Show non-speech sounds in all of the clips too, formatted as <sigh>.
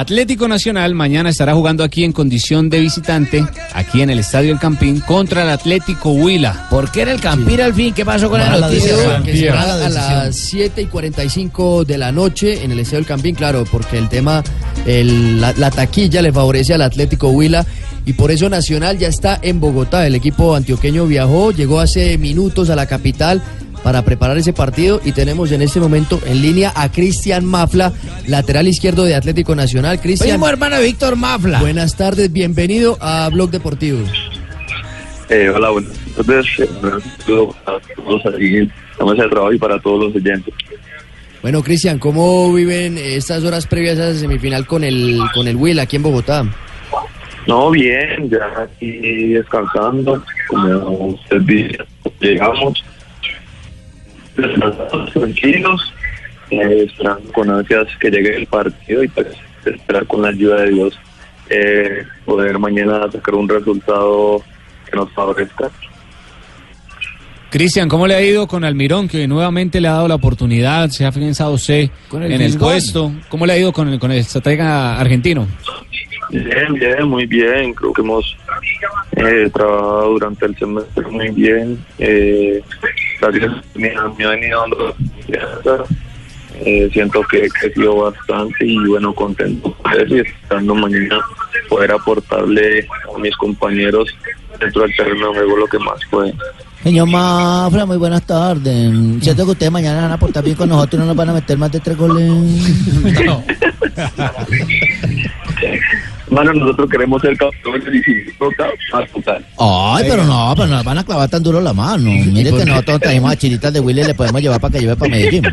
Atlético Nacional mañana estará jugando aquí en condición de visitante, aquí en el Estadio El Campín, contra el Atlético Huila. ¿Por qué era el Campín al fin? ¿Qué pasó con la Mala noticia? decisión. Que Mala a las 7 y 45 de la noche en el Estadio del Campín, claro, porque el tema, el- la, la taquilla le favorece al Atlético Huila y por eso Nacional ya está en Bogotá. El equipo antioqueño viajó, llegó hace minutos a la capital para preparar ese partido y tenemos en este momento en línea a Cristian Mafla, lateral izquierdo de Atlético Nacional. Cristian, Primo hermano Víctor Mafla. buenas tardes, bienvenido a Blog Deportivo. Eh, hola, buenas tardes. Eh, un saludo a todos aquí en la mesa de trabajo y para todos los oyentes. Bueno, Cristian, ¿cómo viven estas horas previas a esa semifinal con el con el Will aquí en Bogotá? No, bien, ya aquí descansando. Como usted dice, tranquilos, eh, esperando con ansias que llegue el partido y pues esperar con la ayuda de Dios eh, poder mañana sacar un resultado que nos favorezca. Cristian, ¿cómo le ha ido con Almirón, que nuevamente le ha dado la oportunidad, se ha afianzado usted Con el en el puesto? ¿Cómo le ha ido con el, con el estratega argentino? Bien, bien, muy bien. Creo que hemos eh, trabajado durante el semestre muy bien. Eh, gracias, venido dando confianza. Eh, siento que he crecido bastante y bueno, contento por eso y esperando mañana poder aportarle a mis compañeros dentro del terreno de juego lo que más puede. Señor Mafla, muy buenas tardes. Siento que ustedes mañana van a portar bien con nosotros y no nos van a meter más de tres goles. <laughs> <laughs> Bueno, nosotros queremos ser campeones y si toca, a total. Ay, pero no, pero no nos van a clavar tan duro la mano. Mire que nosotros trajimos a chiritas de Willy y le podemos llevar para que lleve para Medellín. <laughs>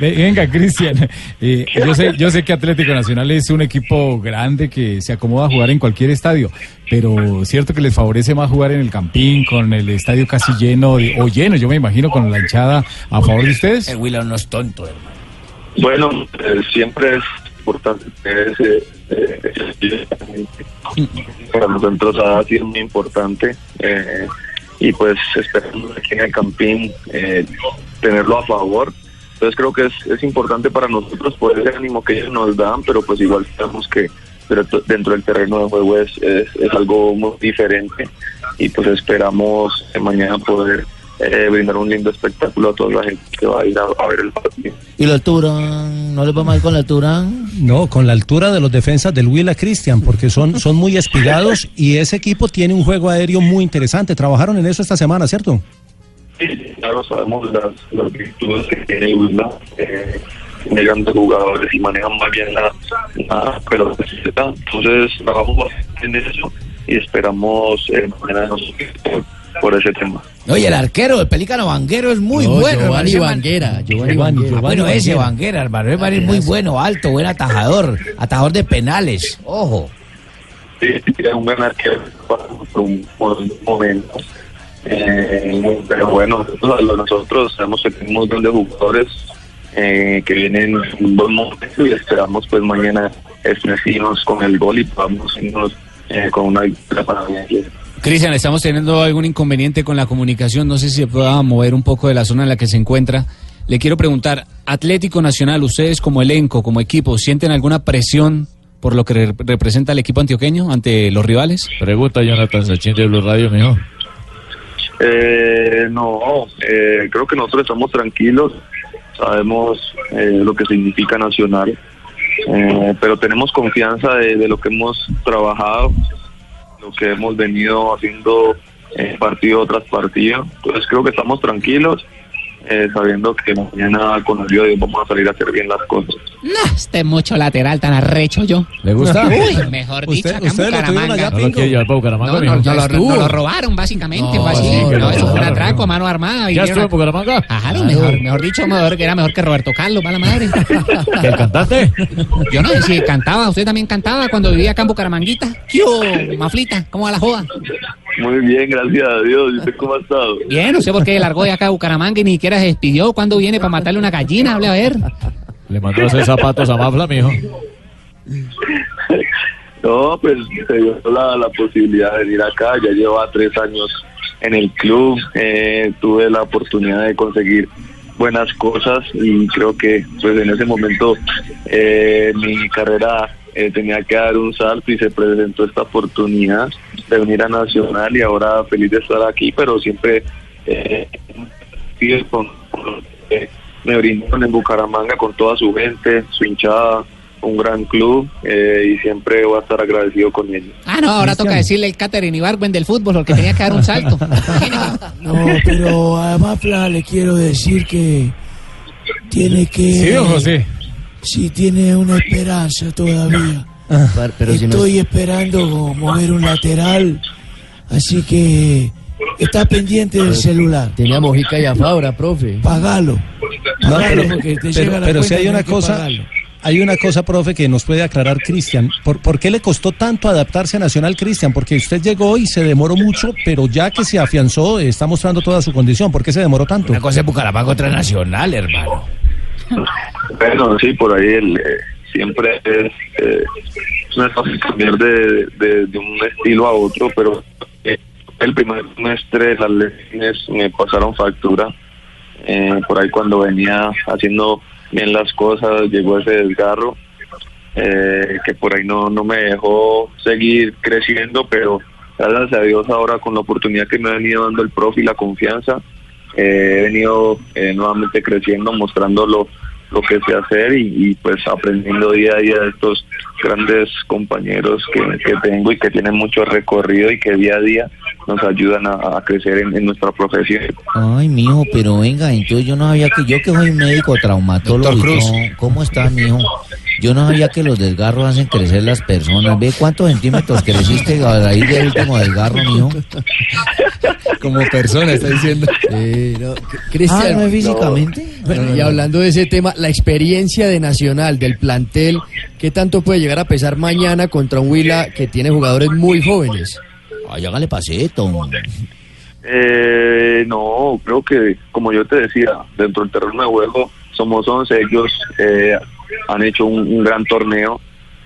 Ve- Venga, Cristian, eh, yo, sé, yo sé que Atlético Nacional es un equipo grande que se acomoda a jugar en cualquier estadio, pero cierto que les favorece más jugar en el Campín, con el estadio casi lleno, de- o lleno, yo me imagino, con la hinchada a favor de ustedes. Willy no es tonto, hermano. Bueno, eh, siempre es importante eh, para nosotros ha sido muy importante eh, y pues esperamos aquí en el Campín eh, tenerlo a favor. Entonces creo que es, es importante para nosotros por ese ánimo que ellos nos dan, pero pues igual sabemos que dentro del terreno de juego es, es, es algo muy diferente y pues esperamos mañana poder eh, brindar un lindo espectáculo a toda la gente que va a ir a, a ver el partido. ¿Y la altura? ¿No les va mal con la altura? No, con la altura de los defensas del Huila Cristian, porque son, <laughs> son muy espigados y ese equipo tiene un juego aéreo muy interesante. Trabajaron en eso esta semana, ¿cierto? Sí, claro, sabemos las, las virtudes que tiene Huila, eh, tiene grandes jugadores y manejan más bien la, la pelota. Entonces, trabajamos bastante en eso y esperamos eh, mañana nosotros por, ese tema. Oye, el arquero, el pelícano Vanguero es muy No, bueno. Giovanni Vanguera, Giovanni Giovanni, Vanguera. Ah, bueno, ese Vanguera. Hermano. Es es muy bueno, alto, buen atajador. Atajador de penales. Ojo. Sí, es un gran arquero por un, por un momento. Eh, pero bueno, nosotros, sabemos que tenemos grandes jugadores eh, que vienen en un buen momento y esperamos pues mañana estrenar con el gol y podamos irnos eh, con una victoria para bien. Cristian, estamos teniendo algún inconveniente con la comunicación, no sé si se pueda mover un poco de la zona en la que se encuentra. Le quiero preguntar, Atlético Nacional, ustedes como elenco, como equipo, ¿sienten alguna presión por lo que re- representa el equipo antioqueño ante los rivales? Pregunta Jonathan Sachin de Blue Radio, mijo. Eh, no, eh, creo que nosotros estamos tranquilos, sabemos eh, lo que significa Nacional, eh, pero tenemos confianza de, de lo que hemos trabajado, que hemos venido haciendo eh, partido tras partido. Entonces creo que estamos tranquilos, eh, sabiendo que mañana con el hoy vamos a salir a hacer bien las cosas. No, este mucho lateral tan arrecho yo. ¿Le gusta? Uy, mejor dicho, acá en lo Bucaramanga. ¿No lo quiere llevar para Bucaramanga, No, no, no, lo, no lo robaron, básicamente. No, fue así. No, lo eso fue un atraco, mijo. mano armada. ¿Ya estuvo en a- Bucaramanga? Claro, mejor, mejor dicho, mejor, era mejor que Roberto Carlos, va la madre. ¿Que <laughs> el cantante? Yo no sé si cantaba, usted también cantaba cuando vivía acá en Bucaramanguita. ¿Qué Maflita? ¿Cómo va la joda? Muy bien, gracias a Dios. ¿Y usted cómo ha estado? Bien, no sé por qué largó de acá a Bucaramanga y ni siquiera se despidió. ¿Cuándo viene para matarle una gallina? Hable a ver. Le mandó a hacer zapatos a Mafla, mijo. No, pues se dio la, la posibilidad de venir acá. Ya lleva tres años en el club. eh, tuve la oportunidad de conseguir buenas cosas y creo que pues en ese momento eh, mi carrera eh, tenía que dar un salto y se presentó esta oportunidad de venir a Nacional y ahora feliz de estar aquí, pero siempre eh, con, con- eh, me brindaron en Bucaramanga con toda su gente, su hinchada, un gran club eh, y siempre voy a estar agradecido con ellos. Ah, no, ahora toca decirle el Catherine Ibargüen del fútbol, porque tenía que dar un salto. <laughs> No, pero a Mafla le quiero decir que tiene que... Sí, don José. Sí, tiene una esperanza todavía. Pero si no, Estoy esperando mover un lateral, así que está pendiente del celular. tenía Mojica y a Fabra, profe. Pagalo. No, Pagalo pero, porque te pero- llega la pero si hay una cosa, pagarlo. hay una cosa, profe, que nos puede aclarar Cristian. ¿Por, por qué le costó tanto adaptarse a Nacional, Cristian? Porque usted llegó y se demoró mucho, pero ya que se afianzó, está mostrando toda su condición. ¿Por qué se demoró tanto? Una cosa es Bucaramanga, otra Nacional, hermano. Bueno, sí, por ahí el, eh, siempre es, eh, no es fácil cambiar de, de, un estilo a otro, pero eh, el primer semestre las lesiones me pasaron factura. Eh, por ahí cuando venía haciendo bien las cosas llegó ese desgarro eh, que por ahí no, no me dejó seguir creciendo, pero gracias a Dios ahora con la oportunidad que me ha venido dando el profe y la confianza, eh, he venido eh, nuevamente creciendo, mostrando lo, que sé hacer y, y, pues aprendiendo día a día de estos grandes compañeros que, que tengo y que tienen mucho recorrido y que día a día nos ayudan a, a crecer en, en nuestra profesión. Ay, mijo, pero venga, entonces yo no sabía que yo que soy médico traumatólogo. Cruz. ¿Cómo está, mijo? Yo no sabía que los desgarros hacen crecer las personas. ¿Ve cuántos centímetros creciste a raíz del último desgarro, mijo? Como persona, está diciendo. Eh, no, C- Ah, Cristian, ¿no es físicamente? Bueno, y hablando de ese tema, la experiencia de Nacional, del plantel, ¿qué tanto puede llegar a pesar mañana contra un Huila que tiene jugadores muy jóvenes? Ay, hágale pasito. Eh, no, creo que, como yo te decía, dentro del terreno de juego somos 11, ellos eh, han hecho un, gran torneo,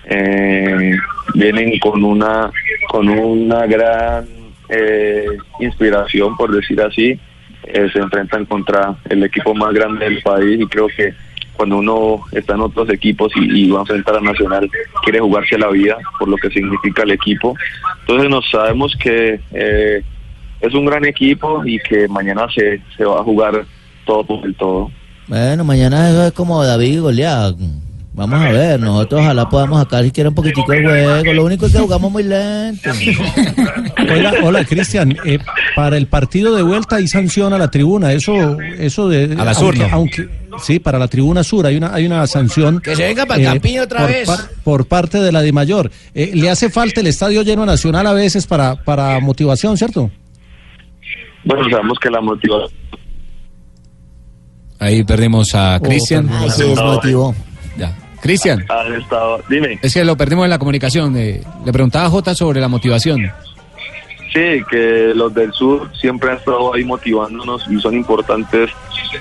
eh, vienen con una, con una gran eh, inspiración, por decir así, eh, se enfrentan contra el equipo más grande del país y creo que cuando uno está en otros equipos y, y va a enfrentar a Nacional, quiere jugarse la vida por lo que significa el equipo. Entonces nos sabemos que es un gran equipo y que mañana se, se va a jugar todo por el todo. Bueno, mañana eso es como David y Goliat. Vamos a ver, nosotros ojalá podamos sacar siquiera un poquitico el juego. Lo único es que jugamos muy lento. Hola, hola Cristian. eh, para el partido de vuelta hay sanción a la tribuna. Eso, eso de. A la sur, aunque, ¿no? aunque- sí, para la tribuna sur hay una, hay una sanción. Que se venga para el Campín otra por, vez. par- por parte de la DIMAYOR. Eh, le hace falta el estadio lleno nacional a veces para, para motivación, ¿cierto? Bueno, sabemos que la motivación Ahí perdimos a Cristian. Ay, se desmotivó. Ya. Cristian. Dime. es que lo perdimos en la comunicación. eh, le preguntaba a Jota sobre la motivación. Sí, que los del sur siempre han estado ahí motivándonos y son importantes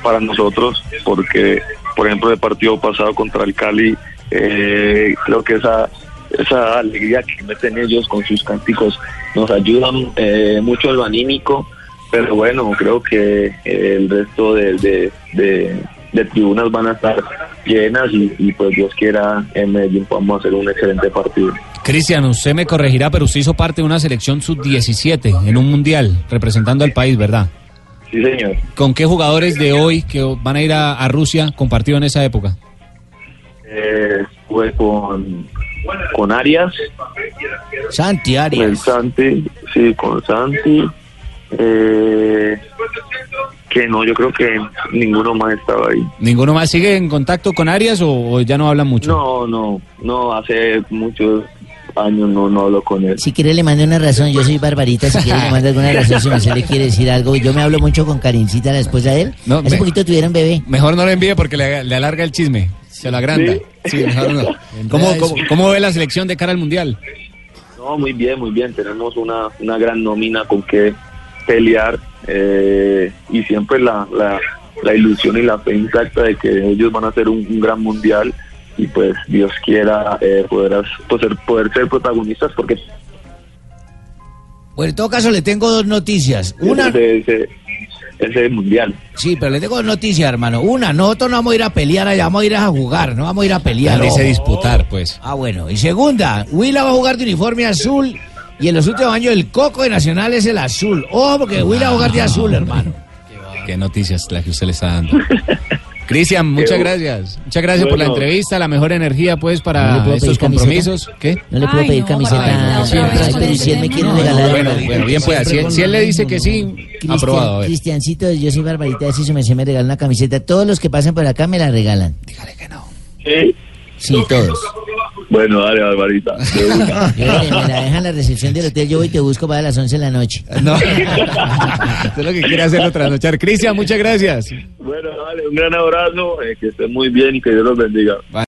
para nosotros porque, por ejemplo, el partido pasado contra el Cali, eh, creo que esa esa alegría que meten ellos con sus cánticos nos ayudan eh, mucho en lo anímico, pero bueno, creo que eh, el resto de, de, de- de tribunas van a estar llenas y, y pues Dios quiera en Medellín podamos hacer un excelente partido. Cristian, usted me corregirá, pero usted hizo parte de una selección sub-17 en un mundial, representando al país, ¿verdad? Sí, señor. ¿Con qué jugadores de hoy que van a ir a, a Rusia compartió en esa época? Eh, estuve con, con Arias, Santi con Arias. Santi, sí, con Santi. Eh, que no, yo creo que ninguno más estaba ahí. ¿Ninguno más sigue en contacto con Arias o, o ya no hablan mucho? No, no, no, hace muchos años no, no hablo con él. Si quiere le mando una razón, yo soy Barbarita, si quiere le mando alguna razón, si usted le quiere decir algo. Yo me hablo mucho con Karincita, la esposa de él. No, Hace me- poquito tuvieron bebé. Mejor no lo envíe porque le, le alarga el chisme, se lo agranda. ¿Sí? Sí, mejor no. <laughs> ¿Cómo, cómo, cómo ve la selección de cara al Mundial? No, muy bien, muy bien. Tenemos una, una gran nómina con que pelear eh, y siempre la, la, la ilusión y la fe intacta de que ellos van a hacer un, un gran mundial y pues Dios quiera eh, poder, poder, poder ser protagonistas porque Bueno, en todo caso le tengo dos noticias. Una, se- se- ese mundial. Sí, pero le tengo noticia, hermano. Una, nosotros no vamos a ir a pelear allá, vamos a ir a jugar, no vamos a ir a pelear. Dice ojo. disputar, pues. Ah, bueno. Y segunda, Huila va a jugar de uniforme azul y en los últimos años el coco de Nacional es el azul. Ojo, porque va a jugar de azul, hermano. <laughs> Qué noticias la que usted le está dando. Cristian, muchas Qué- gracias. Muchas gracias por la entrevista, la mejor energía pues ¿No para estos camiseta? compromisos. ¿Qué? No le puedo Ay, pedir no, camiseta. Ay, pero si él me quiere No, regalar. Bueno, bueno, bien pueda. Si, él- si él le dice que sí, aprobado. Cristiancito, yo soy Barbarita, si me, me regala una camiseta. Todos los que pasan por acá me la regalan. Sí. Sí, todos. Bueno, dale, Barbarita. <laughs> eh, me la dejan en la recepción del hotel, yo voy y te busco para las 11 de la noche. <laughs> No. Usted lo que quiere hacerlo trasnochar. Cristian, muchas gracias. bueno, dale, un gran abrazo, eh, que estén muy bien y que Dios los bendiga.